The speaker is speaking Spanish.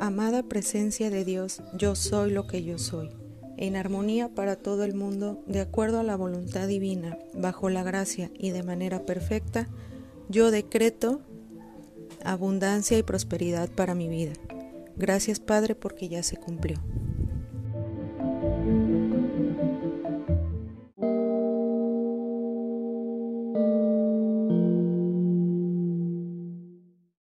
Amada presencia de Dios, yo soy lo que yo soy, en armonía para todo el mundo, de acuerdo a la voluntad divina, bajo la gracia y de manera perfecta, yo decreto abundancia y prosperidad para mi vida. Gracias Padre porque ya se cumplió.